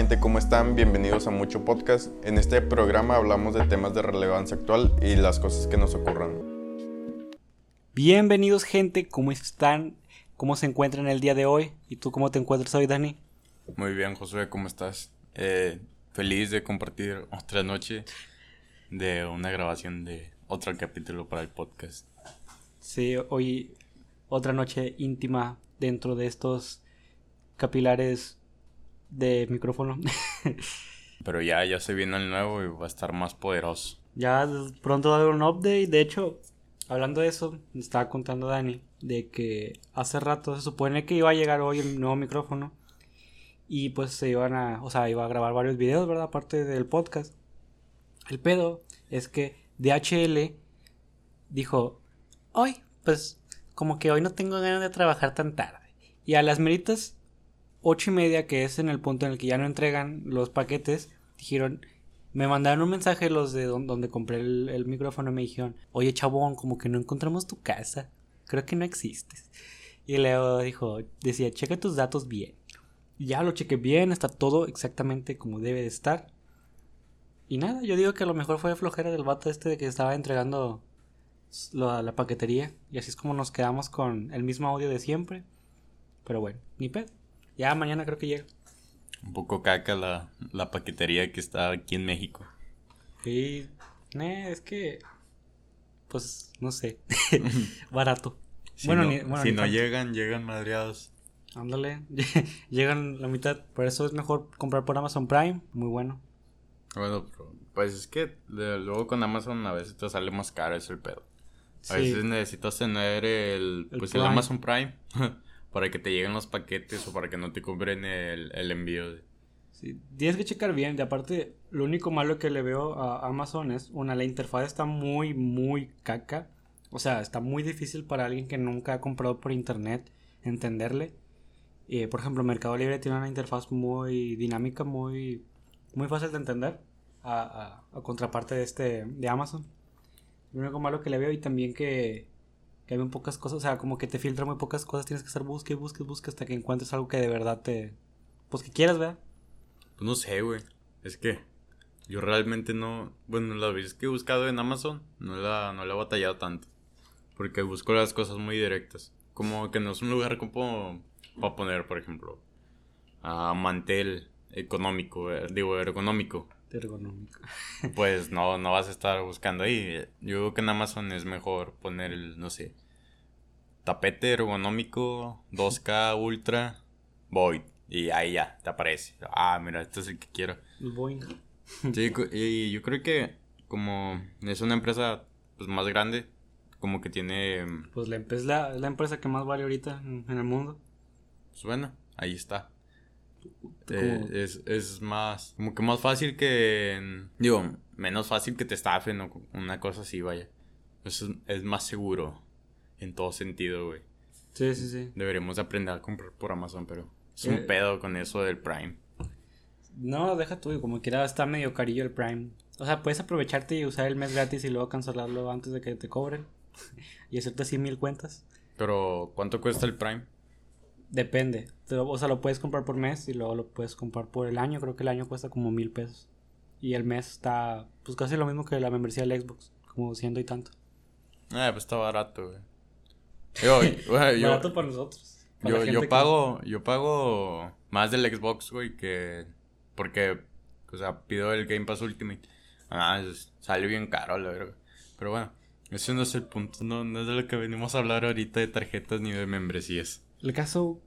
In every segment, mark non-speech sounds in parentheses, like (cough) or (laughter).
gente? ¿Cómo están? Bienvenidos a Mucho Podcast. En este programa hablamos de temas de relevancia actual y las cosas que nos ocurran. Bienvenidos gente, ¿cómo están? ¿Cómo se encuentran el día de hoy? ¿Y tú cómo te encuentras hoy, Dani? Muy bien, Josué, ¿cómo estás? Eh, feliz de compartir otra noche de una grabación de otro capítulo para el podcast. Sí, hoy otra noche íntima dentro de estos capilares de micrófono. (laughs) Pero ya, ya se viene el nuevo y va a estar más poderoso. Ya pronto va a haber un update. De hecho, hablando de eso, me estaba contando Dani de que hace rato se supone que iba a llegar hoy el nuevo micrófono. Y pues se iban a, o sea, iba a grabar varios videos, ¿verdad? Aparte del podcast. El pedo es que DHL dijo, hoy, pues como que hoy no tengo ganas de trabajar tan tarde. Y a las meritas ocho y media, que es en el punto en el que ya no entregan los paquetes, dijeron, me mandaron un mensaje los de donde, compré el, micrófono me dijeron, oye chabón, como que no encontramos tu casa, creo que no existes. Y Leo dijo, decía, checa tus datos bien. Y ya lo chequé bien, está todo exactamente como debe de estar. Y nada, yo digo que a lo mejor fue flojera del vato este de que estaba entregando la, la paquetería. Y así es como nos quedamos con el mismo audio de siempre. Pero bueno, ni pedo. Ya mañana creo que llega. Un poco caca la, paquetería que está aquí en México. Sí, es que. Pues no sé. (laughs) (laughs) Barato. Si bueno, no, si no llegan, llegan madreados. Ándale, (laughs) llegan la mitad. Por eso es mejor comprar por Amazon Prime. Muy bueno. Bueno, pues es que luego con Amazon a veces te sale más caro, es el pedo. A veces necesitas tener el, pues el Amazon Prime para que te lleguen los paquetes o para que no te cobren el, el envío. Sí, tienes que checar bien. De aparte, lo único malo que le veo a Amazon es, una, la interfaz está muy, muy caca. O sea, está muy difícil para alguien que nunca ha comprado por internet entenderle. Eh, por ejemplo, Mercado Libre tiene una interfaz muy dinámica, muy, muy fácil de entender. A, a, a contraparte de este de Amazon. Lo único malo que le veo y también que que hay pocas cosas, o sea, como que te filtra muy pocas cosas, tienes que estar busque, busque, busque hasta que encuentres algo que de verdad te, pues que quieras, ¿verdad? Pues no sé, güey, es que yo realmente no, bueno, las veces que he buscado en Amazon, no la, no la he batallado tanto, porque busco las cosas muy directas, como que no es un lugar como, para poner, por ejemplo, a mantel económico, eh, digo, ergonómico. Ergonómico. (laughs) pues no, no vas a estar buscando ahí. Yo creo que en Amazon es mejor poner el, no sé, tapete ergonómico 2K (laughs) Ultra Void. Y ahí ya, te aparece. Ah, mira, este es el que quiero. El Void. Sí, y yo creo que como es una empresa pues más grande, como que tiene... Pues la, es la, la empresa que más vale ahorita en, el mundo. Pues bueno, ahí está. Eh, es, es más, como que más fácil que... Digo, menos fácil que te estafen o una cosa así, vaya. Es, es más seguro en todo sentido, güey. Sí, sí, sí. Deberíamos aprender a comprar por Amazon, pero es un eh, pedo con eso del Prime. No, deja tú, como quiera está medio carillo el Prime. O sea, puedes aprovecharte y usar el mes gratis y luego cancelarlo antes de que te cobren. (laughs) y hacerte así mil cuentas. Pero, ¿cuánto cuesta el Prime? Depende. O sea, lo puedes comprar por mes y luego lo puedes comprar por el año. Creo que el año cuesta como mil pesos. Y el mes está, pues casi lo mismo que la membresía del Xbox. Como ciento y tanto. Ah, pues está barato, güey. Yo, (laughs) Barato para nosotros. yo, yo pago, yo pago más del Xbox, güey, que porque, o sea, pido el Game Pass Ultimate. Ah, sale bien caro, la verdad. Pero bueno, ese no es el punto, no, no es de lo que venimos a hablar ahorita de tarjetas ni de membresías. El caso,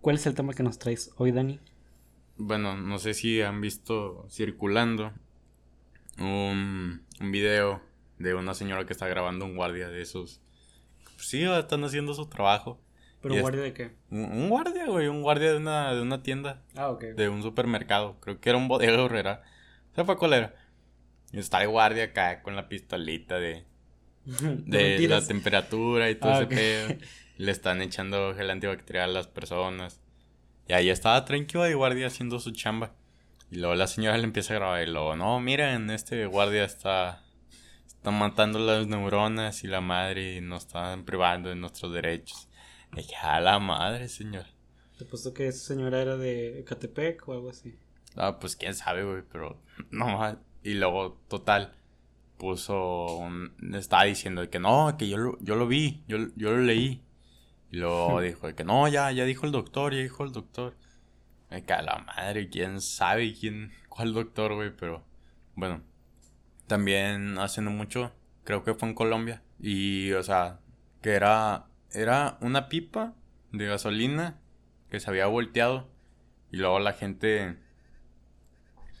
¿cuál es el tema que nos traes hoy, Dani? Bueno, no sé si han visto circulando un, un video de una señora que está grabando un guardia de esos pues sí, están haciendo su trabajo. ¿Pero un guardia de qué? Un, guardia, güey, un guardia de una, de una tienda. Ah, ok. De un supermercado. Creo que era un bodega horrera. ¿Sabes para cuál era? Y está el guardia acá con la pistolita de. (laughs) de la temperatura y todo ah, ese pedo. (laughs) Le están echando gel antibacterial a las personas. Y ahí estaba tranquilo el guardia haciendo su chamba. Y luego la señora le empieza a grabar y luego, no, miren, este guardia está están matando las neuronas y la madre y nos están privando de nuestros derechos. Y a la madre, señor. Te puesto que esa señora era de Ecatepec o algo así. Ah, pues quién sabe, güey, pero no, y luego, total, puso, estaba diciendo que no, que yo lo, yo lo vi, yo, yo lo leí. Y luego (laughs) dijo que no, ya, ya dijo el doctor, ya dijo el doctor. Me cae la madre, quién sabe quién, cuál doctor, güey, pero bueno. También haciendo mucho, creo que fue en Colombia. Y, o sea, que era, era una pipa de gasolina que se había volteado. Y luego la gente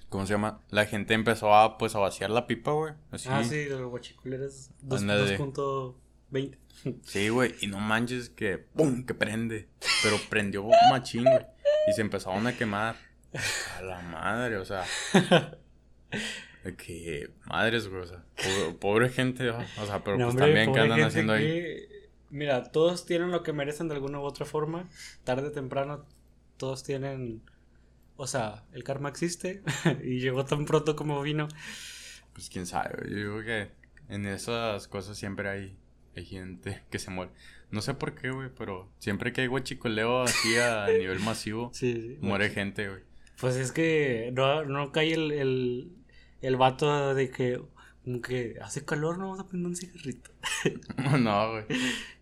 ¿Cómo se llama? La gente empezó a, pues, a vaciar la pipa, güey. Ah, sí, los guachiculeros 2.20. Sí, güey, y no manches que, ¡pum!, que prende. Pero prendió machín, güey. Y se empezaron a quemar. A la madre, o sea. que madres, güey, o sea. Pobre, gente, o sea, pero pues también, ¿qué andan haciendo ahí? Mira, todos tienen lo que merecen de alguna u otra forma. Tarde o temprano, todos tienen o sea, el karma existe (laughs) y llegó tan pronto como vino. Pues quién sabe, yo digo que en esas cosas siempre hay, hay gente (laughs) que se muere. No sé por qué, güey, pero siempre que hay guachicoleo así a (laughs) nivel masivo, muere gente, güey. Pues es que no, no cae el, el, el vato de que, como que hace calor, no vamos a prender un cigarrito. (laughs) no, güey.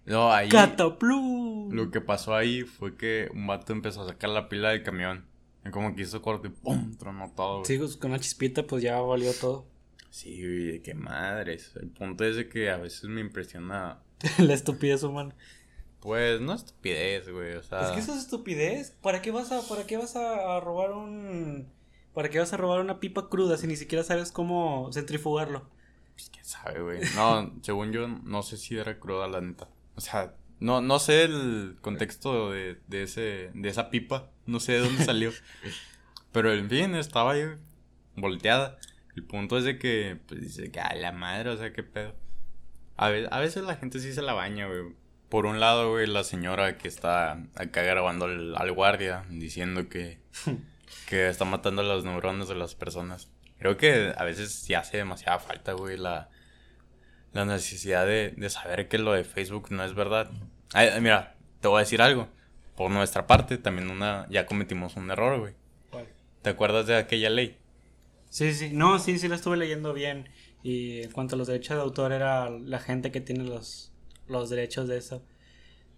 No, ahí. ¡Cataplu! Lo que pasó ahí fue que un vato empezó a sacar la pila del camión. Como que hizo corte y ¡pum! Tronó todo. Sí, pues, con una chispita pues ya valió todo. Sí, güey, qué madres. El punto es de que a veces me impresiona... (laughs) la estupidez humana. Pues no estupidez, güey, o sea... Es que eso es estupidez. ¿Para qué vas a, para qué vas a, robar un... ¿Para qué vas a robar una pipa cruda si ni siquiera sabes cómo centrifugarlo? Pues quién sabe, güey. No, (laughs) según yo, no sé si era cruda la neta. O sea, no, no sé el contexto de, de, ese, de esa pipa. No sé de dónde salió. (laughs) Pero en fin, estaba ahí volteada. El punto es de que, pues dice que a la madre, o sea, qué pedo. A, a veces la gente sí se la baña, güey. Por un lado, güey, la señora que está acá grabando al, guardia diciendo que, (laughs) que está matando las neuronas de las personas. Creo que a veces sí hace demasiada falta, güey, la, la necesidad de, de saber que lo de Facebook no es verdad. mira, te voy a decir algo. Por nuestra parte, también una ya cometimos un error, güey. ¿Te acuerdas de aquella ley? Sí, sí, no, sí, sí la estuve leyendo bien. Y en cuanto a los derechos de autor, era la gente que tiene los, los derechos de eso.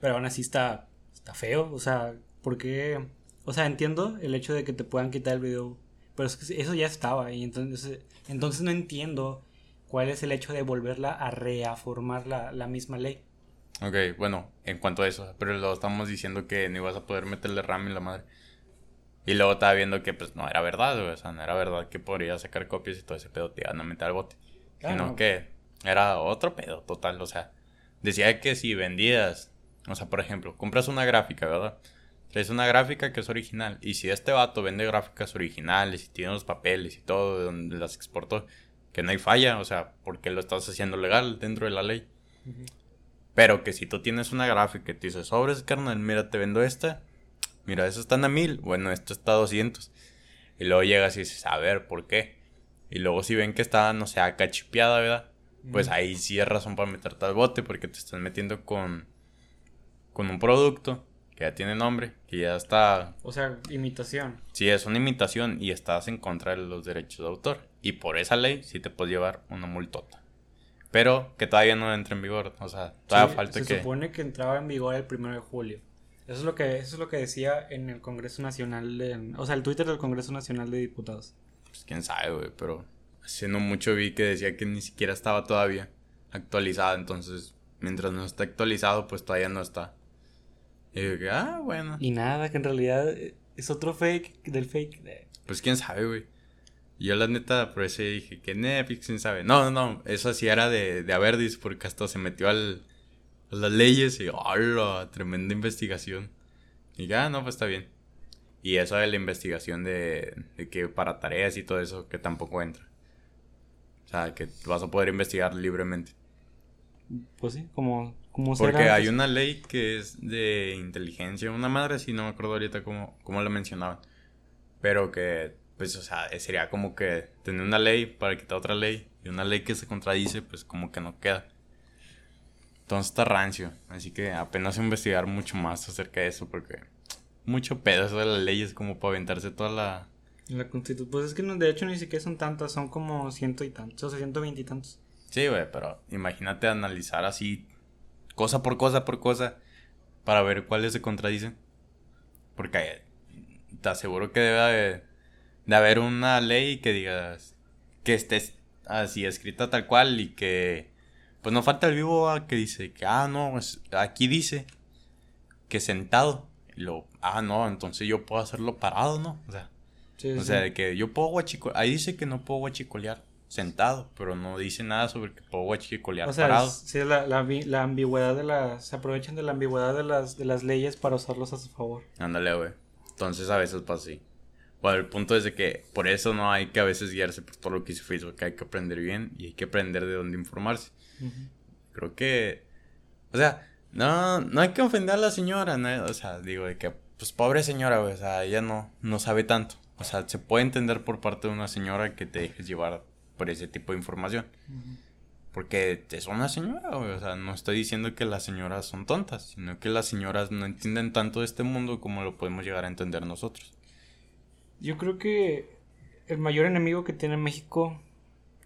Pero aún así está, está feo, o sea, porque, o sea, entiendo el hecho de que te puedan quitar el video, pero es que eso ya estaba y entonces, entonces no entiendo ¿Cuál es el hecho de volverla a reafirmar la, la misma ley? Ok, bueno, en cuanto a eso, pero lo estamos diciendo que no ibas a poder meterle RAM en la madre. Y luego estaba viendo que pues no era verdad, o sea, no era verdad que podría sacar copias y todo ese pedo te iban a meter al bote. Sino que era otro pedo total, o sea, decía que si vendías, o sea, por ejemplo, compras una gráfica, ¿verdad? Traes una gráfica que es original, y si este vato vende gráficas originales y tiene los papeles y todo de donde las exportó, que no hay falla, o sea, porque lo estás haciendo legal dentro de la ley. Pero que si tú tienes una gráfica y te dices, sobres, carnal, mira, te vendo esta, mira, eso están a mil, bueno, esto está a 200. Y luego llegas y dices, a ver, ¿por qué? Y luego si ven que está, no sé, acá chipeada, ¿verdad? Pues ahí sí es razón para meterte al bote, porque te estás metiendo con, con un producto que ya tiene nombre, que ya está... O sea, imitación. Sí, es una imitación y estás en contra de los derechos de autor. Y por esa ley sí te puedes llevar una multota. Pero que todavía no entra en vigor. O sea, todavía falta que... Se supone que entraba en vigor el primero de julio. Eso es lo que, eso es lo que decía en el Congreso Nacional de... O sea, el Twitter del Congreso Nacional de Diputados. Pues quién sabe, güey, pero... Hace no mucho vi que decía que ni siquiera estaba todavía actualizada. Entonces, mientras no está actualizado, pues todavía no está. Y digo ah, bueno. Y nada, que en realidad es otro fake del fake. Pues quién sabe, güey. Yo la neta, por eso dije que Netflix, quién sabe. No, no, no, eso sí era de, de Averdis porque hasta se metió al, las leyes y, ¡hola! Tremenda investigación. Y ya, ah, no, pues está bien. Y eso de la investigación de, de que para tareas y todo eso, que tampoco entra. O sea, que vas a poder investigar libremente. Pues sí, como porque hay una ley que es de inteligencia, una madre, si no me acuerdo ahorita cómo, cómo lo mencionaban. Pero que, pues, o sea, sería como que tener una ley para quitar otra ley y una ley que se contradice, pues como que no queda. Entonces está rancio. Así que apenas investigar mucho más acerca de eso porque mucho pedo eso de las leyes como para aventarse toda la... La constitución, pues es que no, de hecho ni siquiera son tantas, son como ciento y tantos, o sea, ciento veinte y tantos. Sí, güey, pero imagínate analizar así, cosa por cosa por cosa, para ver cuáles se contradicen. Porque te aseguro que debe de, de haber una ley que digas que esté así escrita tal cual y que pues no falta el vivo que dice que ah no aquí dice que sentado y lo ah no entonces yo puedo hacerlo parado no o sea o sea de que yo puedo guachicolear ahí dice que no puedo guachicolear sentado pero no dice nada sobre que puedo guachicolear o sea, parado. sí la, la, la, ambigüedad de las se aprovechan de la ambigüedad de las de las leyes para usarlos a su favor. Ándale güey. Entonces a veces pasa así. Bueno, el punto es de que por eso no hay que a veces guiarse por todo lo que hizo Facebook, que hay que aprender bien y hay que aprender de dónde informarse. Creo que, o sea, no, no hay que ofender a la señora, ¿no? o sea, digo de que, pues pobre señora, o sea, ella no, no sabe tanto. O sea, se puede entender por parte de una señora que te dejes llevar por ese tipo de información. Porque es una señora, güey. O sea, no estoy diciendo que las señoras son tontas, sino que las señoras no entienden tanto de este mundo como lo podemos llegar a entender nosotros. Yo creo que el mayor enemigo que tiene México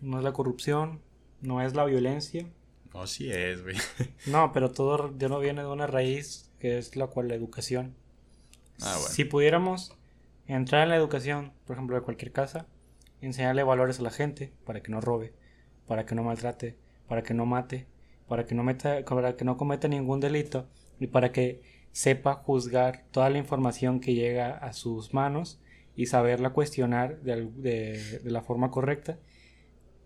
no es la corrupción, no es la violencia. No, sí es, güey. (laughs) No, pero todo ya no viene de una raíz que es la cual la educación. Ah, bueno. Si pudiéramos entrar en la educación, por ejemplo, de cualquier casa, enseñarle valores a la gente para que no robe, para que no maltrate, para que no mate, para que no, meta, para que no cometa ningún delito y para que sepa juzgar toda la información que llega a sus manos y saberla cuestionar de, de, de la forma correcta.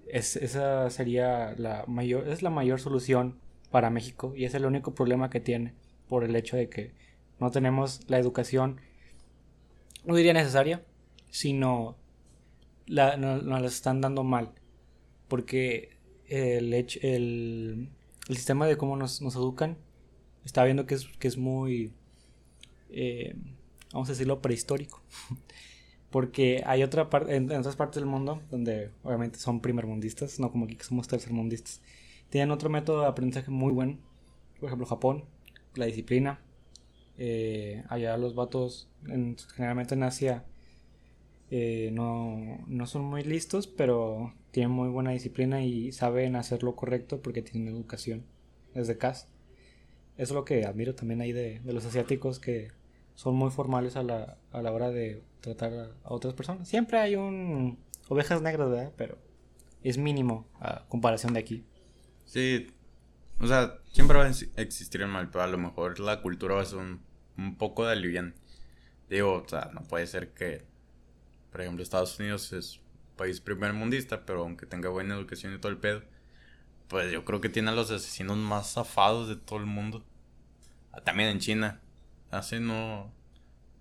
Es, esa sería la mayor, es la mayor solución para México y es el único problema que tiene por el hecho de que no tenemos la educación, no diría necesaria, sino la, nos la están dando mal porque el, el, el sistema de cómo nos, nos, educan está viendo que es, que es muy, eh, vamos a decirlo, prehistórico. (laughs) Porque hay otra parte, en, otras partes del mundo, donde obviamente son primermundistas, no como aquí que somos tercermundistas, tienen otro método de aprendizaje muy bueno. Por ejemplo, Japón, la disciplina. Eh, allá los vatos, generalmente en Asia, eh, no, no son muy listos, pero tienen muy buena disciplina y saben hacer lo correcto porque tienen educación desde casa. Eso es lo que admiro también ahí de, los asiáticos que son muy formales a la, a la hora de tratar a, otras personas. Siempre hay un ovejas negras, ¿verdad? Pero es mínimo a comparación de aquí. Sí, o sea, siempre va a existir el mal, pero a lo mejor la cultura va a ser un, un poco de alivian. Digo, o sea, no puede ser que, por ejemplo, Estados Unidos es país primer mundista, pero aunque tenga buena educación y todo el pedo, pues yo creo que tiene a los asesinos más zafados de todo el mundo. Ah, también en China. Hace no.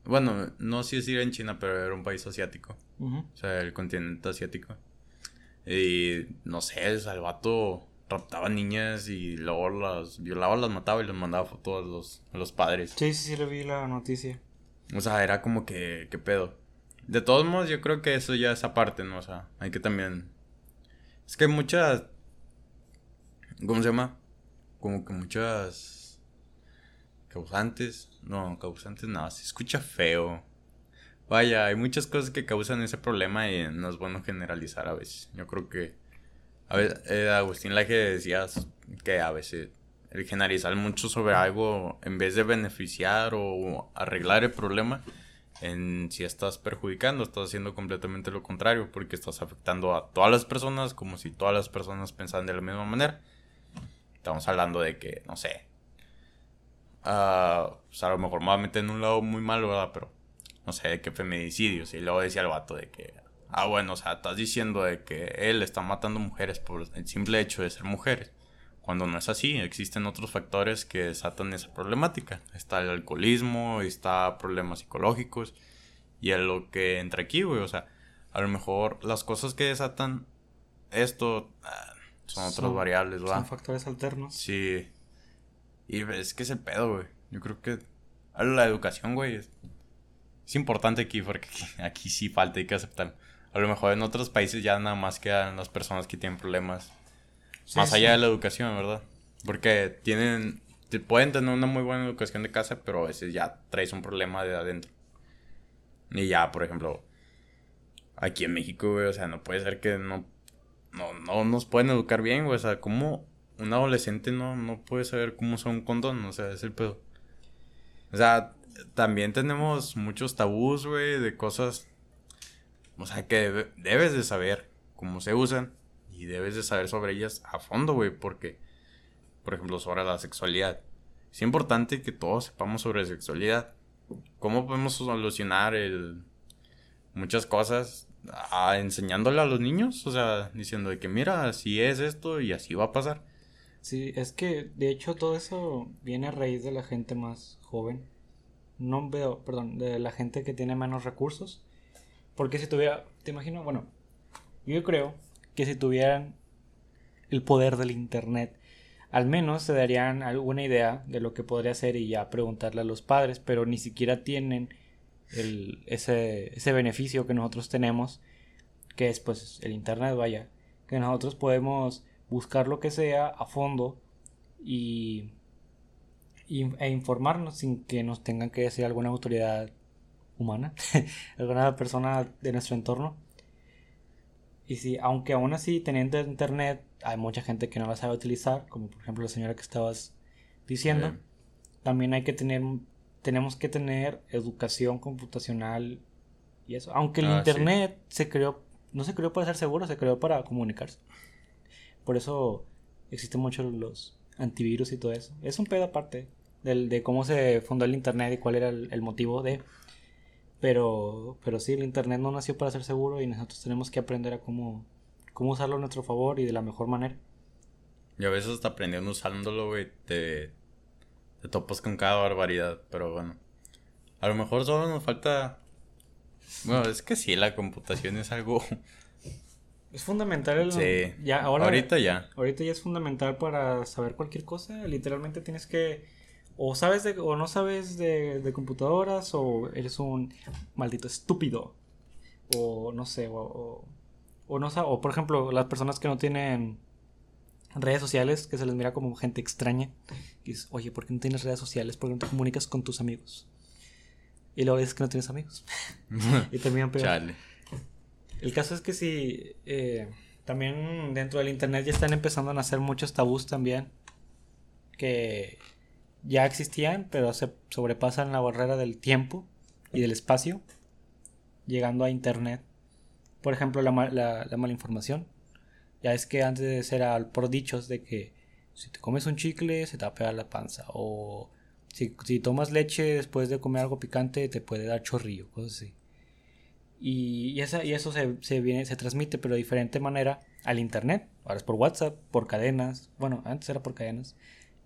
Bueno, no sé si era en China, pero era un país asiático. O sea, el continente asiático. Y no sé, el salvato raptaba niñas y luego las violaba, las mataba y les mandaba fotos a los, a los padres. Sí, sí, sí, le vi la noticia. O sea, era como que, ¿qué pedo? De todos modos, yo creo que eso ya es aparte, ¿no? O sea, hay que también. Es que hay muchas. ¿Cómo se llama? Como que muchas. Causantes. No, causantes nada, se escucha feo. Vaya, hay muchas cosas que causan ese problema y no es bueno generalizar a veces. Yo creo que. A veces, eh, Agustín Laje decía que a veces el generalizar mucho sobre algo en vez de beneficiar o arreglar el problema en si estás perjudicando, estás haciendo completamente lo contrario, porque estás afectando a todas las personas como si todas las personas pensaran de la misma manera. Estamos hablando de que, no sé, uh, pues a lo mejor me voy a meter en un lado muy malo, ¿verdad? Pero, no sé, de que feminicidios. Y luego decía el vato de que, ah, bueno, o sea, estás diciendo de que él está matando mujeres por el simple hecho de ser mujeres. Cuando no es así, existen otros factores que desatan esa problemática. Está el alcoholismo, está problemas psicológicos y es lo que entra aquí, güey. O sea, a lo mejor las cosas que desatan esto ah, son, otras variables, ¿verdad? Son factores alternos. Sí. Y es que es el pedo, güey. Yo creo que la educación, güey, es, importante aquí porque (laughs) aquí, sí falta, hay que aceptar. A lo mejor en otros países ya nada más quedan las personas que tienen problemas más allá de la educación, ¿verdad? Porque tienen, pueden tener una muy buena educación de casa, pero a veces ya traes un problema de adentro. Y ya, por ejemplo, aquí en México, güey, o sea, no puede ser que no, no, no nos pueden educar bien, güey, o sea, ¿cómo un adolescente no, no puede saber cómo son un condón? O sea, es el pedo. O sea, también tenemos muchos tabús, güey, de cosas, o sea, que debes de saber cómo se usan y debes de saber sobre ellas a fondo, güey, porque, por ejemplo, sobre la sexualidad. Es importante que todos sepamos sobre sexualidad. ¿Cómo podemos solucionar el muchas cosas a, enseñándole a los niños? O sea, diciendo de que mira, así es esto y así va a pasar. Sí, es que de hecho todo eso viene a raíz de la gente más joven. No veo, perdón, de la gente que tiene menos recursos. Porque si tuviera, te imagino, bueno, yo creo que si tuvieran el poder del Internet, al menos se darían alguna idea de lo que podría ser y ya preguntarle a los padres, pero ni siquiera tienen el, ese, ese beneficio que nosotros tenemos, que es pues el Internet, vaya, que nosotros podemos buscar lo que sea a fondo y, e informarnos sin que nos tengan que decir alguna autoridad humana, (laughs) alguna persona de nuestro entorno. Y si, aunque aún así teniendo internet, hay mucha gente que no la sabe utilizar, como por ejemplo la señora que estabas diciendo, también hay que tener, tenemos que tener educación computacional y eso. Aunque el ah, internet se creó, no se creó para ser seguro, se creó para comunicarse. Por eso existen muchos los antivirus y todo eso. Es un pedo aparte del, de cómo se fundó el internet y cuál era el motivo de pero, pero sí, el Internet no nació para ser seguro y nosotros tenemos que aprender a cómo, cómo usarlo a nuestro favor y de la mejor manera. Y a veces hasta aprendiendo usándolo, güey, te, te topas con cada barbaridad, pero bueno. A lo mejor solo nos falta... Bueno, es que sí, la computación es algo... Es fundamental. El... Sí. Ya, ahora, ahorita ya. Ahorita ya es fundamental para saber cualquier cosa. Literalmente tienes que o sabes de, o no sabes de, computadoras o eres un maldito estúpido o no sé o, o, no o por ejemplo las personas que no tienen redes sociales que se les mira como gente extraña y dices oye ¿por qué no tienes redes sociales? ¿por qué no te comunicas con tus amigos? y luego dices que no tienes amigos (laughs) y terminan peor el caso es que si eh, también dentro del internet ya están empezando a nacer muchos tabús también que ya existían, pero se sobrepasan la barrera del tiempo y del espacio, llegando a Internet. Por ejemplo, la, la, la malinformación. Ya es que antes era por dichos de que si te comes un chicle se te va a pegar la panza. O si, si tomas leche después de comer algo picante te puede dar chorrillo, cosas así. Y, y, esa, y eso se, se, viene, se transmite, pero de diferente manera al internet. Ahora es por WhatsApp, por cadenas. Bueno, antes era por cadenas.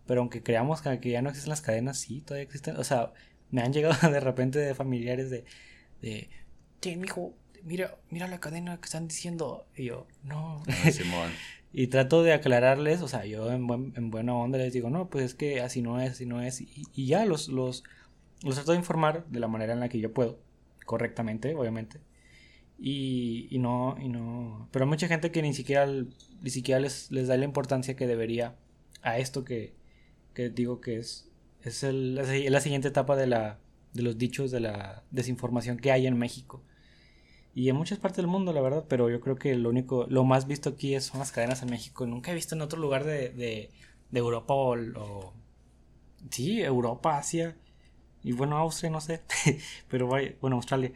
Pero aunque creamos que ya no existen las cadenas, sí, todavía existen. O sea, me han llegado (laughs) de repente de familiares de, de, mi mijo, mira, mira la cadena que están diciendo. Y yo, no. (laughs) y trato de aclararles, o sea, yo en, en, buena onda les digo, no, pues es que así no es, así no es. Y, y ya los, los, los trato de informar de la manera en la que yo puedo, correctamente, obviamente. Y, y no, y no. Pero hay mucha gente que ni siquiera, ni siquiera les, les da la importancia que debería a esto que, que digo que es, es, el, la siguiente etapa de, la, de los dichos de la desinformación que hay en México. Y en muchas partes del mundo, la verdad, pero yo creo que lo único, lo más visto aquí es, son las cadenas en México. Nunca he visto en otro lugar de, de, de Europa o, Sí, Europa, Asia. Y bueno, Austria, no sé. (laughs) pero vaya, bueno, Australia.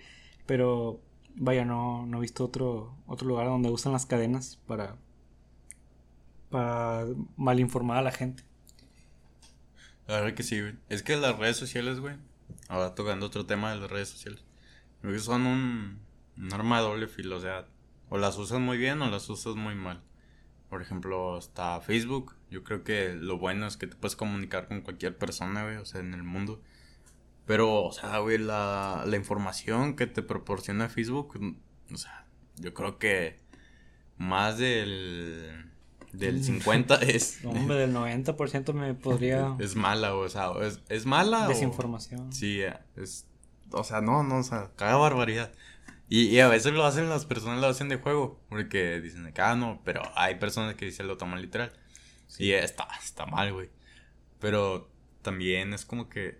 Pero vaya, no, no he visto otro, otro lugar donde usan las cadenas para, para malinformar a la gente. La verdad que sí, güey. Es que las redes sociales, güey. Ahora tocando otro tema de las redes sociales. Creo que son un, un arma de doble filo. O sea, o las usas muy bien o las usas muy mal. Por ejemplo, hasta Facebook. Yo creo que lo bueno es que te puedes comunicar con cualquier persona, güey. O sea, en el mundo. Pero, o sea, güey, la, la información que te proporciona Facebook. O sea, yo creo que más del del 50 (laughs) es... hombre, del 90% me podría... (laughs) Es mala, o sea, es, es mala. Desinformación. Sí, es... O sea, no, no, o sea, cada barbaridad. Y, y, a veces lo hacen las personas, lo hacen de juego, porque dicen ah, no, pero hay personas que dicen lo toman literal. Sí. Y está, está mal, güey. Pero también es como que,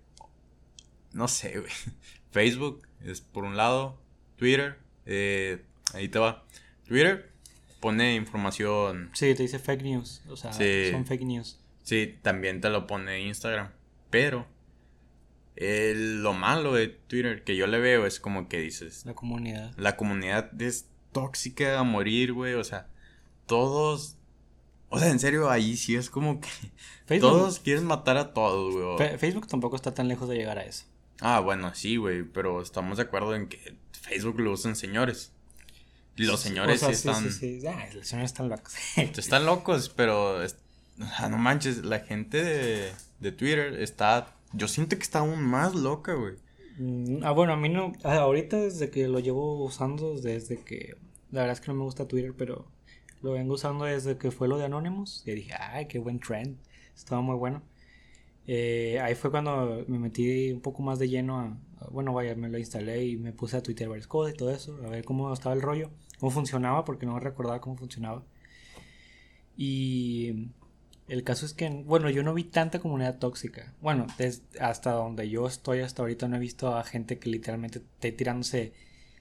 no sé, güey. (laughs) Facebook es por un lado, Twitter, eh, ahí te va. Twitter pone información. Sí, te dice fake news. O sea, son fake news. Sí, también te lo pone Instagram. Pero lo malo de Twitter que yo le veo es como que dices. La comunidad. La comunidad es tóxica a morir, güey. O sea, todos. O sea, en serio, ahí sí es como que. todos quieren matar a todos, güey. Facebook tampoco está tan lejos de llegar a eso. Ah, bueno, sí, güey. Pero estamos de acuerdo en que Facebook lo usan señores. Los señores sí, están. Sí, sí, ah, los señores están locos. (laughs) están locos, pero. no manches, la gente de, de Twitter está yo siento que está aún más loca, güey. Mm, ah, bueno, a mí no. Ah, ahorita desde que lo llevo usando, desde que. La verdad es que no me gusta Twitter, pero lo vengo usando desde que fue lo de Anonymous. Y dije, ay, qué buen trend. Estaba muy bueno. Eh, ahí fue cuando me metí un poco más de lleno a, Bueno, vaya, me lo instalé y me puse a tuitear varias cosas y todo eso. A ver cómo estaba el rollo. Cómo funcionaba, porque no recordaba cómo funcionaba. Y el caso es que, bueno, yo no vi tanta comunidad tóxica. Bueno, hasta donde yo estoy hasta ahorita no he visto a gente que literalmente esté tirándose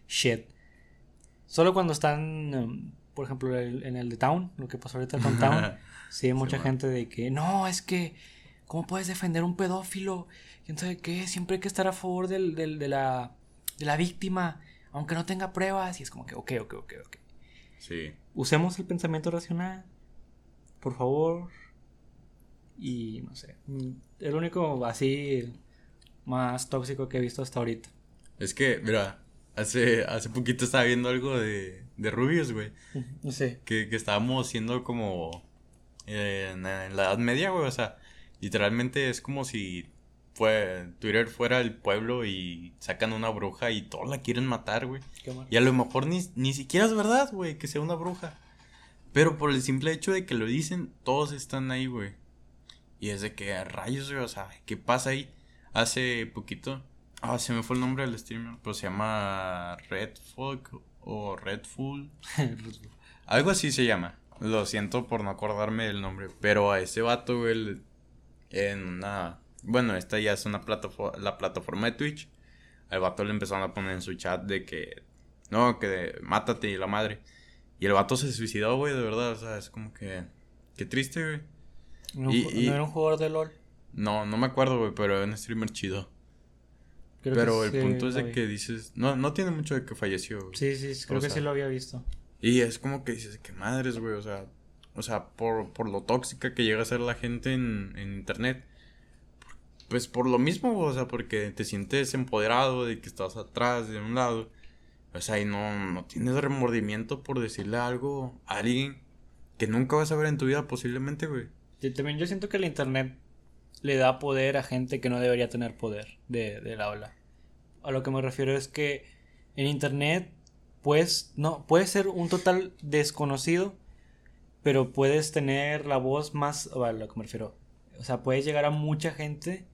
shit. Solo cuando están, em, por ejemplo, en el de Town, lo que pasó ahorita con Town, (laughs) sí mucha gente de que, no, es que, ¿cómo puedes defender un pedófilo? ¿Quién sabe qué? Siempre hay que estar a favor del, del, de, la, de la víctima, aunque no tenga pruebas. Y es como que, ok, ok, ok, ok. Sí. Usemos el pensamiento racional. Por favor, y no sé, mm, el único así más tóxico que he visto hasta ahorita. Es que, mira, hace, hace poquito estaba viendo algo de, de Rubius, güey. Sí. Que, que estábamos siendo como en, la Edad Media, güey. O sea, literalmente es como si fue, Twitter fuera el pueblo y sacan una bruja y todos la quieren matar, güey. Y a lo mejor ni, ni siquiera es verdad, güey, que sea una bruja. Pero por el simple hecho de que lo dicen, todos están ahí, güey. Y es de que rayos, o sea, ¿qué pasa ahí? Hace poquito, ah, se me fue el nombre del streamer, pero se llama Red Folk o Redful. (laughs) Algo así se llama. Lo siento por no acordarme del nombre, pero a ese vato, güey, en una... Bueno, esta ya es una plataforma, la plataforma de Twitch. Al vato le empezaron a poner en su chat de que... No, que mátate y la madre. Y el vato se suicidó, güey, de verdad. O sea, es como que... Qué triste, güey. ¿No, era un jugador de LOL? No, no me acuerdo, güey, pero era un streamer chido. pero el punto es de que dices... No, no tiene mucho de que falleció. Sí, sí, creo que sí lo había visto. Y es como que dices, qué madres, güey, o sea... O sea, por, por lo tóxica que llega a ser la gente en, en internet. Pues por lo mismo, o sea, porque te sientes empoderado de que estás atrás, de un lado. O sea, y no, no tienes remordimiento por decirle algo a alguien que nunca vas a ver en tu vida posiblemente, güey también yo siento que el internet le da poder a gente que no debería tener poder de, de la ola. A lo que me refiero es que en internet pues no puedes ser un total desconocido, pero puedes tener la voz más a lo que me refiero. O sea, puedes llegar a mucha gente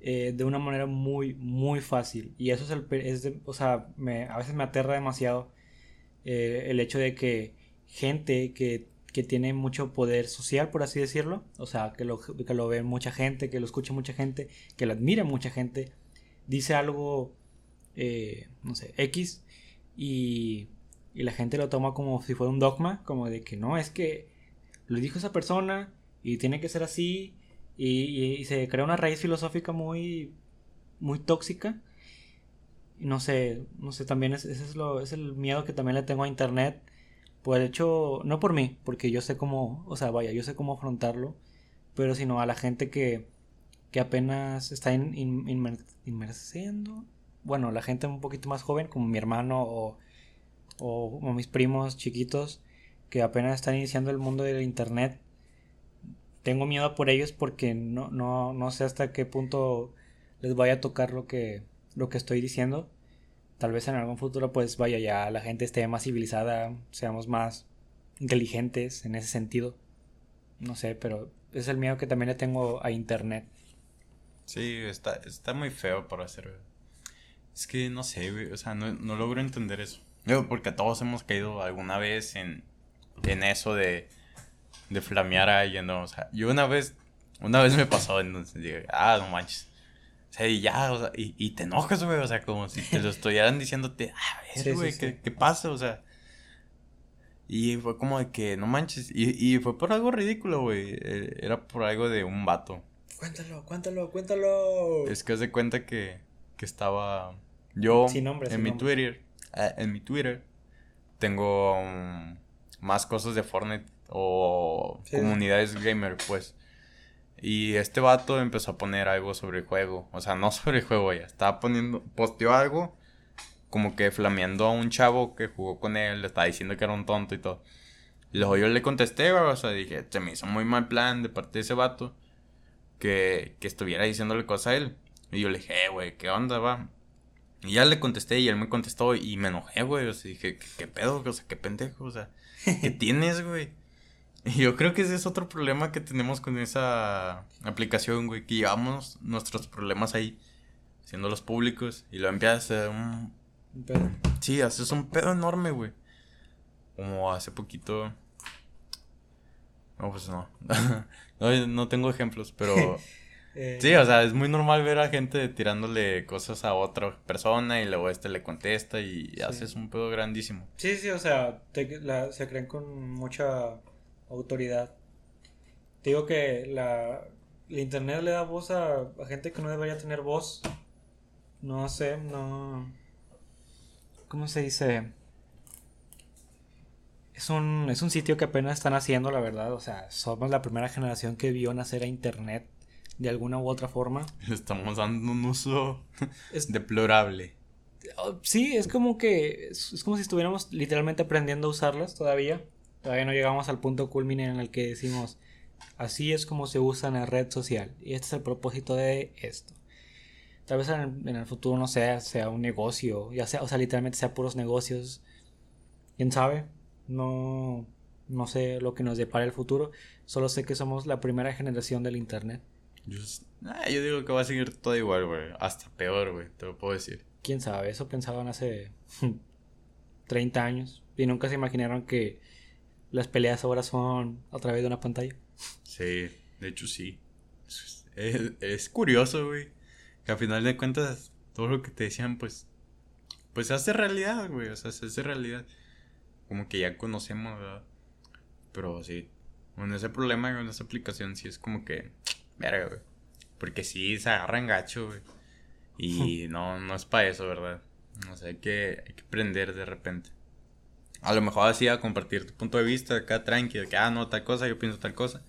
eh, de una manera muy muy fácil y eso es el es o sea, me, a veces me aterra demasiado eh, el hecho de que gente que que tiene mucho poder social, por así decirlo. O sea, que lo, que lo ve mucha gente, que lo escucha mucha gente, que lo admira mucha gente. Dice algo, eh, no sé, X, y, y, la gente lo toma como si fuera un dogma, como de que no, es que lo dijo esa persona y tiene que ser así, y, y, se crea una raíz filosófica muy, muy tóxica. Y no sé, no sé, también es, ese es, lo, es el miedo que también le tengo a Internet por el hecho, no por mí, porque yo sé cómo, o sea, vaya, yo sé cómo afrontarlo, pero sino a la gente que, que apenas está in, inmersiendo, bueno, la gente un poquito más joven, como mi hermano o, o, mis primos chiquitos, que apenas están iniciando el mundo del internet, tengo miedo por ellos porque no, no, no sé hasta qué punto les vaya a tocar lo que, lo que estoy diciendo tal vez en algún futuro pues vaya ya la gente esté más civilizada, seamos más inteligentes en ese sentido. No sé, pero es el miedo que también le tengo a internet. Sí, está, está muy feo por hacer. Es que no sé, o sea, no, no logro entender eso. Porque todos hemos caído alguna vez en, en eso de, de flamear a alguien, ¿no? O sea, yo una vez, una vez me pasó, entonces dije, ah, no manches o sea, y ya, o sea, y, y te enojas, güey, o sea, como si te lo estuvieran diciéndote, a ver, güey, ¿qué, ¿qué, pasa? O sea, Y fue como de que, no manches. Y, y fue por algo ridículo, güey. Eh, era por algo de un vato. Cuéntalo, cuéntalo, cuéntalo. Es que haz de cuenta que, que estaba. Yo, en mi Twitter, eh, en mi Twitter, tengo um, más cosas de Fortnite o comunidades gamer, pues. Y este vato empezó a poner algo sobre el juego. O sea, no (laughs) sobre el juego ya. Estaba poniendo. Posteó algo. Como que flameando a un chavo que jugó con él. Le estaba diciendo que era un tonto y todo. Y luego yo le contesté, O sea, dije, se me hizo muy mal plan de parte de ese vato. Que, que estuviera diciéndole cosas a él. Y yo le dije, eh, güey, ¿qué onda, va? Y ya le contesté y él me contestó y me enojé, güey. O sea, dije, ¿qué, pedo? O sea, qué pendejo. O sea, ¿qué (laughs) tienes, güey? Y yo creo que ese es otro problema que tenemos con esa aplicación, güey. Que llevamos nuestros problemas ahí, haciéndolos públicos. Y lo empiezas a hacer un... Un pedo. Sí, haces un pedo enorme, güey. Como hace poquito... No, pues no. (laughs) no, no tengo ejemplos, pero... (laughs) Eh, sí, o sea, es muy normal ver a gente tirándole cosas a otra persona y luego este le contesta y haces un pedo grandísimo. Sí, sí, o sea, se creen con mucha autoridad. Te digo que la, internet le da voz a, gente que no debería tener voz. No sé, no... ¿Cómo se dice? Es un, es un sitio que apenas están haciendo, la verdad. O sea, somos la primera generación que vio nacer a internet de alguna u otra forma. Le estamos dando un uso (laughs) deplorable. Oh, sí, es como que es, como si estuviéramos literalmente aprendiendo a usarlas todavía. Todavía no llegamos al punto culmine en el que decimos, así es como se usa en la red social. Y este es el propósito de esto. Tal vez en el, futuro no sea, sea un negocio, ya sea, o sea, literalmente sea puros negocios. ¿Quién sabe? No, no sé lo que nos depara el futuro. Solo sé que somos la primera generación del Internet. Yo, yo digo que va a seguir todo igual, güey. Hasta peor, güey, te lo puedo decir. Quién sabe, eso pensaban hace (laughs) 30 años. Y nunca se imaginaron que las peleas ahora son a través de una pantalla. Sí, de hecho sí. Es, curioso, güey. Que al final de cuentas, todo lo que te decían, pues. Pues se hace realidad, güey. O sea, se hace realidad. Como que ya conocemos, ¿verdad? Pero sí. Con ese problema con esa aplicación, sí es como que. Verga, güey. Porque sí se agarran gacho, güey. Y (laughs) no, no es para eso, ¿verdad? O sea, hay que, hay que aprender de repente. A lo mejor así a compartir tu punto de vista, acá tranquilo, que, ah, no, tal cosa, yo pienso tal cosa.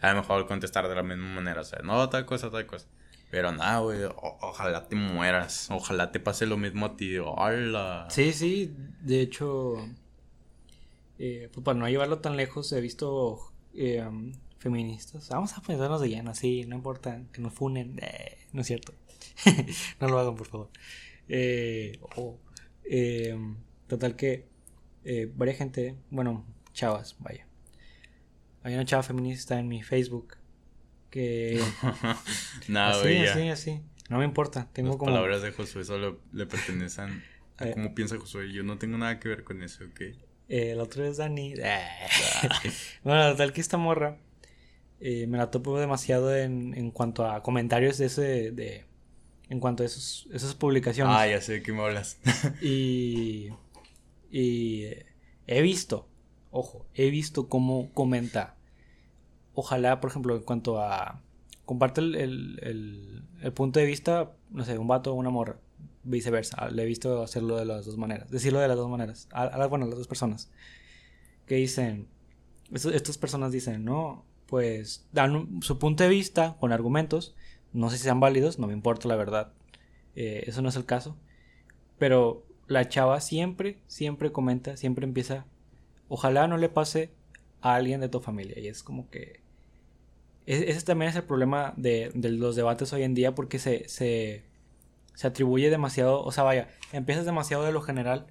A lo mejor contestar de la misma manera, o sea, no, tal cosa, tal cosa. Pero nada, güey, ojalá te mueras, ojalá te pase lo mismo a ti, hola. Sí, sí, de hecho, eh, pues para no llevarlo tan lejos, he visto eh, feministas. Vamos a ponernos de lleno, así, no importa que nos funen. Eh, no es cierto. (laughs) no lo hagan, por favor. Eh, eh, total que eh, varias gente, bueno, chavas, vaya. Hay una chava feminista en mi Facebook que... (laughs) Nada, así, así, así. No me importa. Tengo Las palabras de Josué solo le pertenecen a cómo piensa Josué. Yo no tengo nada que ver con eso, ¿ok? el otro es Dani. (laughs) bueno, total que esta morra eh, me la topo demasiado en, en cuanto a comentarios de ese. De, en cuanto a esos, esas publicaciones. Ah, ya sé de qué me hablas. (laughs) y. Y. He visto. Ojo, he visto cómo comenta. Ojalá, por ejemplo, en cuanto a. Comparte el, el, el, punto de vista, no sé, un vato o una morra. Viceversa. Le he visto hacerlo de las dos maneras. Decirlo de las dos maneras. A, bueno, las dos personas. Que dicen. estas personas dicen, no pues dan su punto de vista con argumentos. No sé si sean válidos, no me importa la verdad. Eh, eso no es el caso. Pero la chava siempre, siempre comenta, siempre empieza. Ojalá no le pase a alguien de tu familia. Y es como que. Ese también es el problema de, los debates hoy en día porque se, se, se, atribuye demasiado. O sea, vaya, empiezas demasiado de lo general.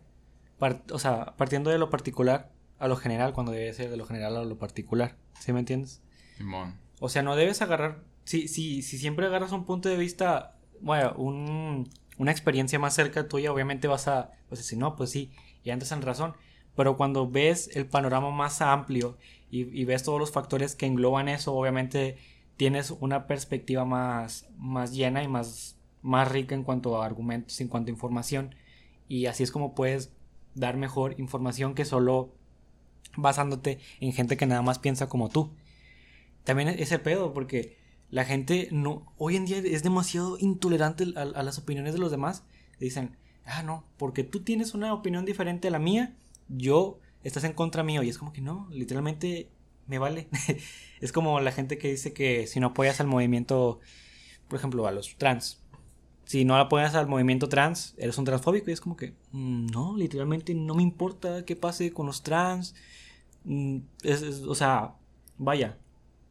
o sea, partiendo de lo particular a lo general cuando debe ser de lo general a lo particular. ¿Sí me entiendes? O sea, no debes agarrar. Si, si, si siempre agarras un punto de vista, bueno, un, una experiencia más cerca tuya, obviamente vas a pues decir, no, pues sí, y antes en razón. Pero cuando ves el panorama más amplio y, ves todos los factores que engloban eso, obviamente tienes una perspectiva más, más llena y más, más rica en cuanto a argumentos, en cuanto a información. Y así es como puedes dar mejor información que solo basándote en gente que nada más piensa como tú. También ese pedo, porque la gente no, hoy en día es demasiado intolerante a, las opiniones de los demás. Dicen, ah, no, porque tú tienes una opinión diferente a la mía, yo estás en contra mío. Y es como que no, literalmente me vale. (laughs) es como la gente que dice que si no apoyas al movimiento, por ejemplo, a los trans, si no apoyas al movimiento trans, eres un transfóbico. Y es como que, mm, no, literalmente no me importa qué pase con los trans. Mm, o sea, vaya,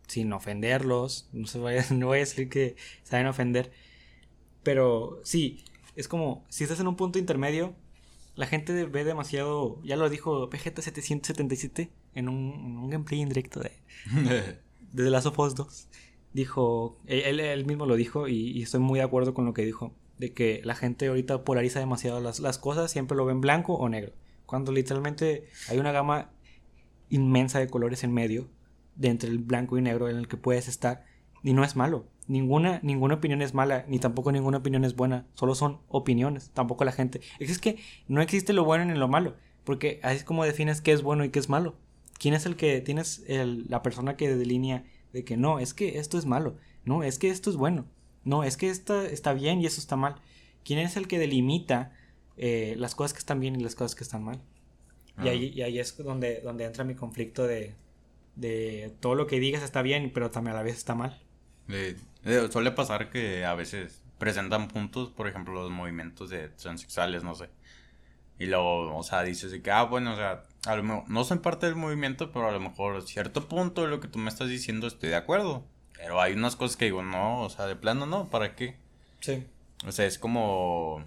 sin ofenderlos, no, se vaya, (laughs) no voy a decir que saben ofender, pero sí, es como, si estás en un punto intermedio, la gente ve demasiado, ya lo dijo PGT777 en un, en un gameplay indirecto de, (laughs) de The Last of Us 2. Dijo, él, él mismo lo dijo y, estoy muy de acuerdo con lo que dijo, de que la gente ahorita polariza demasiado las, las cosas, siempre lo ven blanco o negro, cuando literalmente hay una gama inmensa de colores en medio, de entre el blanco y negro en el que puedes estar, y no es malo. Ninguna, ninguna opinión es mala, ni tampoco ninguna opinión es buena. Solo son opiniones. Tampoco la gente. Es que no existe lo bueno ni lo malo. Porque así es como defines qué es bueno y qué es malo. ¿Quién es el que tienes la persona que delinea de que no, es que esto es malo? No, es que esto es bueno. No, es que esto está bien y eso está mal. ¿Quién es el que delimita eh, las cosas que están bien y las cosas que están mal? Y, ahí, y ahí es donde, donde entra mi conflicto de, de todo lo que digas está bien, pero también a la vez está mal. Eh, suele pasar que a veces presentan puntos, por ejemplo, los movimientos de transexuales, no sé. Y luego, o sea, dices que, ah, bueno, o sea, a lo mejor, no soy parte del movimiento, pero a lo mejor cierto punto de lo que tú me estás diciendo estoy de acuerdo. Pero hay unas cosas que digo, no, o sea, de plano no, ¿para qué? Sí. O sea, es como.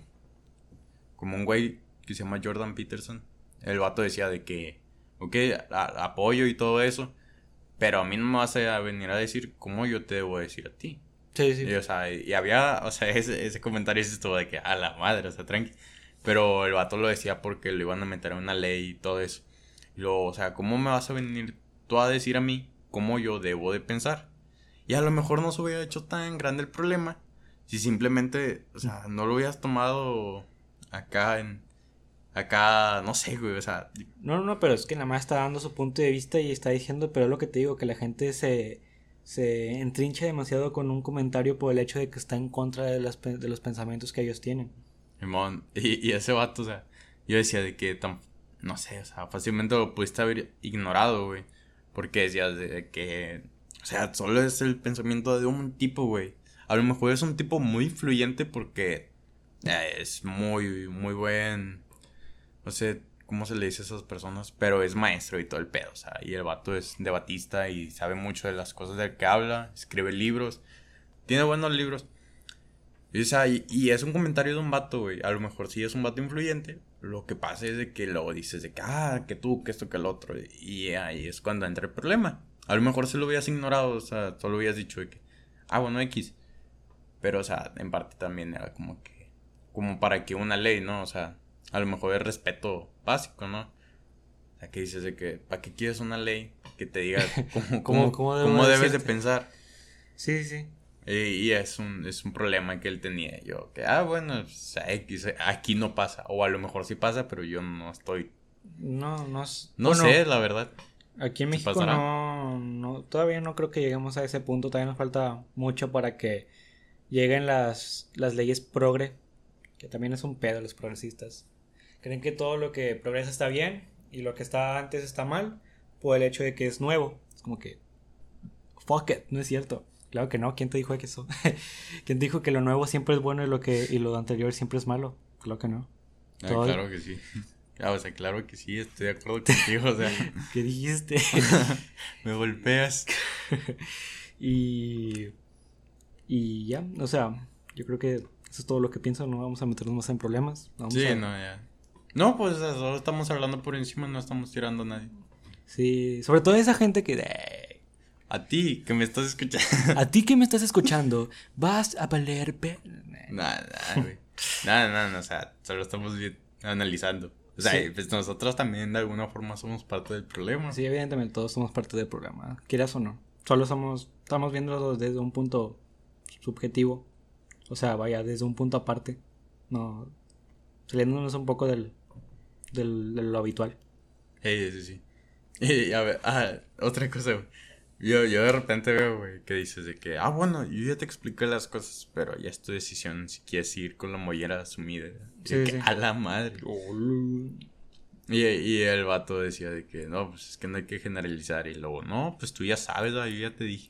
Como un güey que se llama Jordan Peterson. El vato decía de que, ok, apoyo y todo eso. Pero a mí no me vas a venir a decir cómo yo te debo decir a ti. Sí, sí. Y, o sea, y había, o sea, (laughs) ese, ese comentario estuvo de que, a la madre, o sea, tranqui. Pero el vato lo decía porque lo iban a meter en una ley y todo eso. Y luego, o sea, ¿cómo me vas a venir tú a decir a mí cómo yo debo de pensar? Y a lo mejor no se hubiera hecho tan grande el problema si simplemente, o sea, no lo hubieras tomado acá en, acá, no sé, güey, o sea. No, no, no, pero es que nada más está dando su punto de vista y está diciendo, pero es lo que te digo, que la gente se, se entrincha demasiado con un comentario por el hecho de que está en contra de, las, de los pensamientos que ellos tienen. y, y ese vato, o sea, yo decía de que tan, no sé, o sea, fácilmente lo pudiste haber ignorado, güey, porque decías de que, o sea, solo es el pensamiento de un tipo, güey. A lo mejor es un tipo muy influyente porque eh, es muy, muy buen no sé cómo se le dice a esas personas, pero es maestro y todo el pedo, o sea, y el vato es debatista y sabe mucho de las cosas del que habla, escribe libros, tiene buenos libros. Y, o sea, y, es un comentario de un vato, güey. A lo mejor sí es un vato influyente. Lo que pasa es de que luego dices de que, ah, que tú, que esto, que el otro. Y ahí es cuando entra el problema. A lo mejor se lo hubieras ignorado, o sea, solo hubieras dicho de que, ah, bueno, X. Pero, o sea, en parte también era como que, como para que una ley, ¿no? O sea, a lo mejor es respeto básico, ¿no? O sea, que dices de que, ¿para qué quieres una ley que te diga (laughs) cómo, cómo, debes de pensar? Sí, sí. Y, es, un, es un problema que él tenía. Yo, que, ah, bueno, aquí no pasa. O a lo mejor sí pasa, pero yo no estoy. No, no No sé, la verdad. Aquí en México no, no, todavía no creo que lleguemos a ese punto. Todavía nos falta mucho para que lleguen las, las leyes progre. Que también es un pedo los progresistas creen que todo lo que progresa está bien y lo que está antes está mal por el hecho de que es nuevo. Es como que, fuck it, no es cierto. Claro que no, ¿quién te dijo eso? (laughs) ¿Quién dijo que lo nuevo siempre es bueno y lo, que, y lo anterior siempre es malo? Claro que no. Ah, claro que sí. (laughs) Ah, o sea, claro que sí, estoy de acuerdo contigo, o sea. (laughs) ¿Qué dijiste? Me golpeas. y. Y ya, o sea, yo creo que eso es todo lo que pienso, no vamos a meternos más en problemas. sí, no, ya. No, pues solo estamos hablando por encima, no estamos tirando a nadie. Sí, sobre todo esa gente que... A ti, que me estás escuchando. a ti que me estás escuchando, vas a valer... Nada, güey. Nada, nada, o sea, solo estamos analizando. O sea, pues nosotros también de alguna forma somos parte del problema. Sí, evidentemente todos somos parte del programa, quieras o no. Solo somos, estamos viéndolo desde un punto subjetivo. O sea, vaya, desde un punto aparte. No, saliéndonos un poco del, del, de lo habitual. Sí, sí, sí. Y a ver, ah, otra cosa, güey. Yo, yo de repente veo, güey, que dices de que, ah, bueno, yo ya te expliqué las cosas, pero ya es tu decisión si quieres ir con la mollera asumida. Sí, sí. A la madre. Y, y, el vato decía de que, no, pues es que no hay que generalizar. Y luego, no, pues tú ya sabes, yo ya te dije.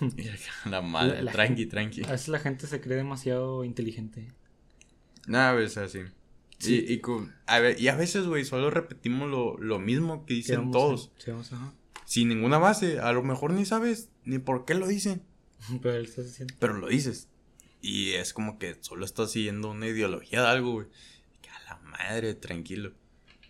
(laughs) y a la madre, tranqui, tranqui. A veces la gente se cree demasiado inteligente. Nada, veces así. Sí. Y, y, a ver, y a veces, güey, solo repetimos lo, lo mismo que dicen todos. Sí, vamos, ajá sin ninguna base. A lo mejor ni sabes ni por qué lo dicen. (laughs) Pero lo estás diciendo. Pero lo dices. Y es como que solo estás siguiendo una ideología de algo, güey. A la madre, tranquilo.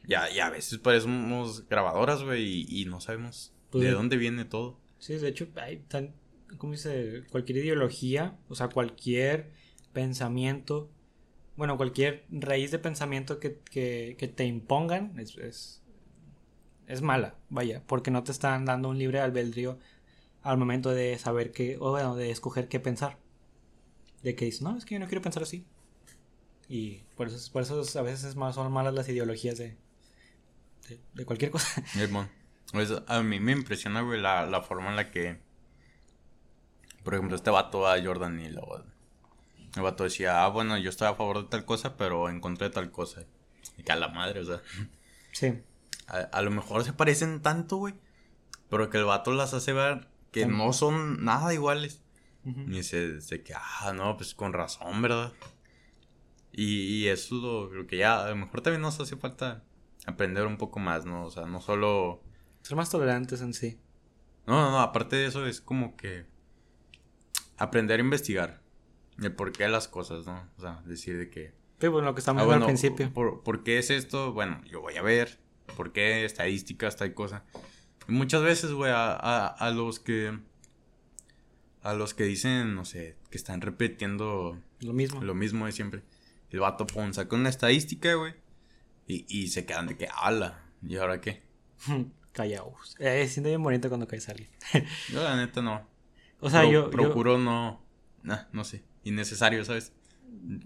Ya, y a veces parecemos grabadoras, güey, y, no sabemos pues de dónde viene todo. Sí, de hecho, hay tan, ¿cómo dice? Cualquier ideología, o sea, cualquier pensamiento, bueno, cualquier raíz de pensamiento que, que, te impongan es, es, es mala, vaya, porque no te están dando un libre albedrío al momento de saber qué, o bueno, de escoger qué pensar. De que dices, no, es que yo no quiero pensar así. Y por eso, por eso a veces es más, son malas las ideologías de, de, cualquier cosa. (laughs) Pues, a mí me impresiona, güey, la, la forma en la que, por ejemplo, este vato a Jordan y luego el vato decía, ah, bueno, yo estoy a favor de tal cosa, pero en contra de tal cosa. Y que a la madre, o sea. Sí a, lo mejor se parecen tanto, güey. Pero que el vato las hace ver que no son nada iguales. Y se, se que, ah, no, pues con razón, ¿verdad? Y, eso es lo, lo, que ya, a lo mejor también nos hace falta aprender un poco más, ¿no? O sea, no solo... Ser más tolerantes en sí. No, no, no, aparte de eso es como que aprender a investigar el porqué de las cosas, ¿no? O sea, decir de que... Sí, bueno, lo que estamos ah, al principio. Por, ¿Por qué es esto? Bueno, yo voy a ver por qué estadísticas, tal cosa. muchas veces, güey, a, a, los que... A los que dicen, no sé, que están repitiendo... Lo mismo. Lo mismo de siempre. El vato, pon, saca una estadística, güey. Y, y se quedan de que, ala, ¿y ahora qué? (laughs) Callaos. Eh, siente bien bonito cuando cae alguien. yo, la neta, no. (laughs) O sea, yo. Procuro no. Nah, no sé. Innecesario, ¿sabes?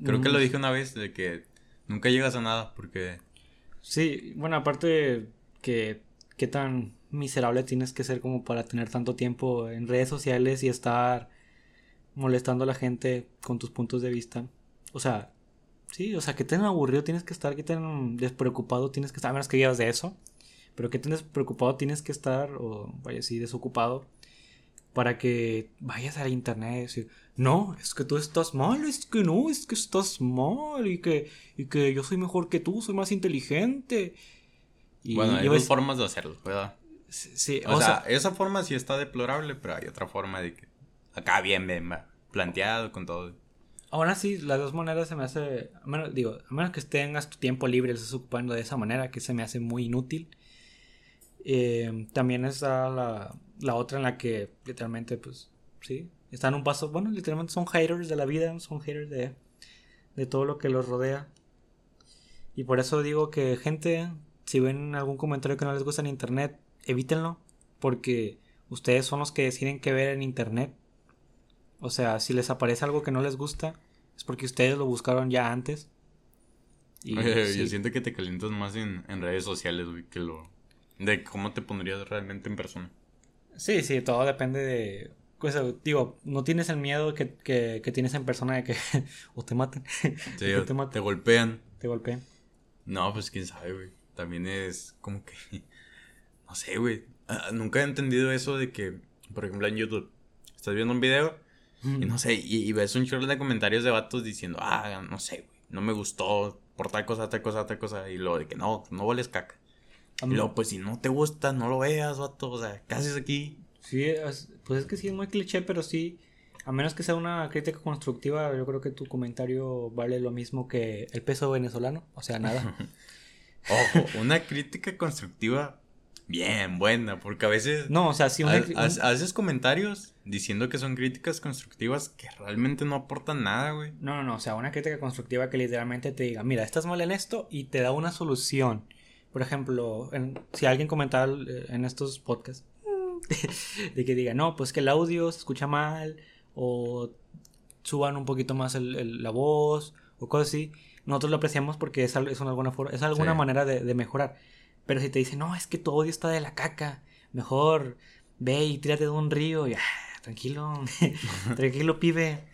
Creo que lo mm. dije una vez, de que nunca llegas a nada, porque Sí, bueno, aparte que qué tan miserable tienes que ser como para tener tanto tiempo en redes sociales y estar molestando a la gente con tus puntos de vista. O sea, sí, o sea, que tan aburrido tienes que estar, que tan despreocupado tienes que estar, a menos que digas de eso, pero que tan despreocupado tienes que estar, o vaya así, desocupado, para que vayas al internet y decir, no, es que tú estás mal, es que no, es que estás mal y que, y que yo soy mejor que tú, soy más inteligente. Y bueno, hay dos formas de hacerlo, ¿verdad? Sí, o, sea, esa forma sí está deplorable, pero hay otra forma de que acá bien, bien planteado con todo. Ahora sí, las dos maneras se me hace, menos, digo, a menos que tengas tu tiempo libre, estés ocupando de esa manera, que se me hace muy inútil. Eh, también está la, la otra en la que literalmente, pues, sí, están un paso, bueno, literalmente son haters de la vida, son haters de, de todo lo que los rodea. Y por eso digo que gente, si ven algún comentario que no les gusta en internet, evítenlo, porque ustedes son los que deciden qué ver en internet. O sea, si les aparece algo que no les gusta, es porque ustedes lo buscaron ya antes. Y, Yo siento que te calientas más en, en redes sociales, güey, que lo... De cómo te pondrías realmente en persona. Sí, sí, todo depende de... Pues, digo, no tienes el miedo que, que, que tienes en persona de que (laughs) o te maten. (laughs) Sí, te, te, golpean. Te golpean. No, pues quién sabe, güey. También es como que... (laughs) No sé, güey. Ah, nunca he entendido eso de que, por ejemplo, en YouTube, estás viendo un video y no sé, y, ves un chorro de comentarios de vatos diciendo, ah, no sé, güey, no me gustó por tal cosa, tal cosa, tal cosa. Y lo de que no, no vales caca. Y luego, pues si no te gusta, no lo veas, vato. O sea, ¿qué haces aquí? Sí, pues es que sí es muy cliché, pero sí, a menos que sea una crítica constructiva, yo creo que tu comentario vale lo mismo que el peso venezolano, o sea, nada. (laughs) Ojo, una crítica constructiva bien buena, porque a veces... No, o sea, si haces comentarios diciendo que son críticas constructivas que realmente no aportan nada, güey. No, no, no, o sea, una crítica constructiva que literalmente te diga, mira, estás mal en esto y te da una solución. Por ejemplo, si alguien comentaba eh, en estos podcasts, (laughs) de que diga, no, pues que el audio se escucha mal, o suban un poquito más el, la voz, o cosas así. Nosotros lo apreciamos porque es, es, alguna, es alguna manera de, mejorar. Pero si te dicen, no, es que tu odio está de la caca, mejor ve y tírate de un río. Y, ah, tranquilo, (laughs) tranquilo, pibe.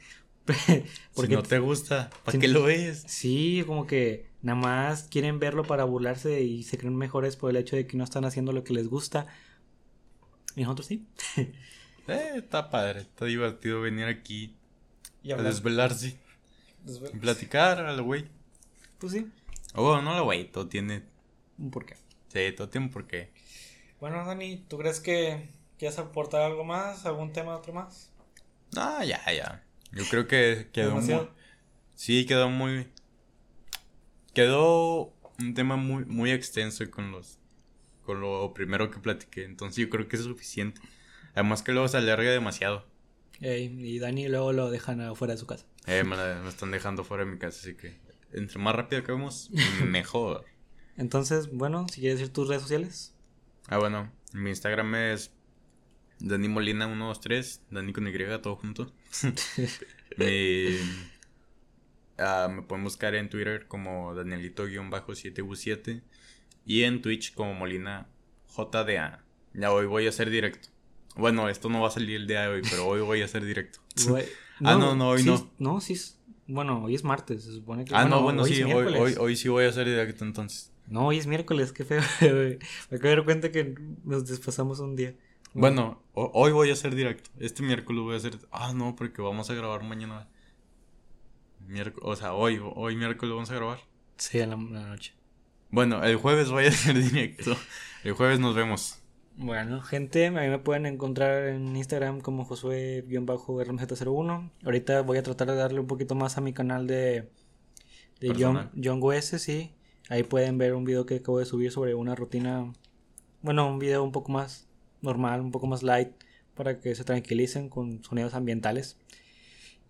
(laughs) Porque si no te gusta, ¿para qué lo ves? Sí, como que nada más quieren verlo para burlarse y se creen mejores por el hecho de que no están haciendo lo que les gusta. Y nosotros sí. (laughs) eh, está padre, está divertido venir aquí y a desvelarse. Y platicar al güey. Pues sí. Oh, no lo güey, todo tiene un porqué. Sí, todo tiene un porqué. Bueno, Dani, ¿tú crees que quieres aportar algo más? ¿Algún tema otro más? No, ya, ya. Yo creo que quedó muy... Sí, quedó muy... Quedó un tema muy, muy extenso con los... Con lo primero que platiqué. Entonces yo creo que es suficiente. Además que luego se alarga demasiado. y Dani luego lo dejan afuera de su casa. Eh, me, me están dejando fuera de mi casa, así que entre más rápido acabemos, (laughs) mejor. Entonces, bueno, si quieres decir tus redes sociales. Ah, bueno, mi Instagram es Dani Molina 123, Dani con Y, todo junto. (laughs) Ah, me pueden buscar en Twitter como Danielito-7U7 y en Twitch como Molina JDA. Ya hoy voy a hacer directo. Bueno, esto no va a salir el día de hoy, pero hoy voy a hacer directo. (laughs) ah, no, no, hoy no. No, sí. Bueno, hoy es martes, se supone que. Ah, no, bueno, sí, hoy, hoy, hoy, sí voy a hacer directo entonces. No, hoy es miércoles, qué feo. (laughs) Me acabo de dar cuenta que nos despasamos un día. Bueno, hoy voy a hacer directo. Este miércoles voy a hacer. Ah, no, porque vamos a grabar mañana. o sea, hoy, hoy miércoles vamos a grabar. Sí, a la, noche. Bueno, el jueves voy a hacer (laughs) directo. El jueves nos vemos. Bueno, gente, a mí me pueden encontrar en Instagram como Josué-RMZ01. Ahorita voy a tratar de darle un poquito más a mi canal de, de John, John sí. Ahí pueden ver un video que acabo de subir sobre una rutina. Bueno, un video un poco más normal, un poco más light, para que se tranquilicen con sonidos ambientales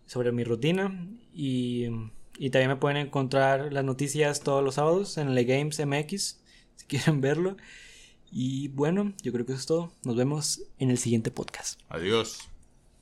sobre mi rutina. Y, y también me pueden encontrar las noticias todos los sábados en Le Games MX, (laughs) si quieren verlo. Y bueno, yo creo que eso es todo. Nos vemos en el siguiente podcast. Adiós.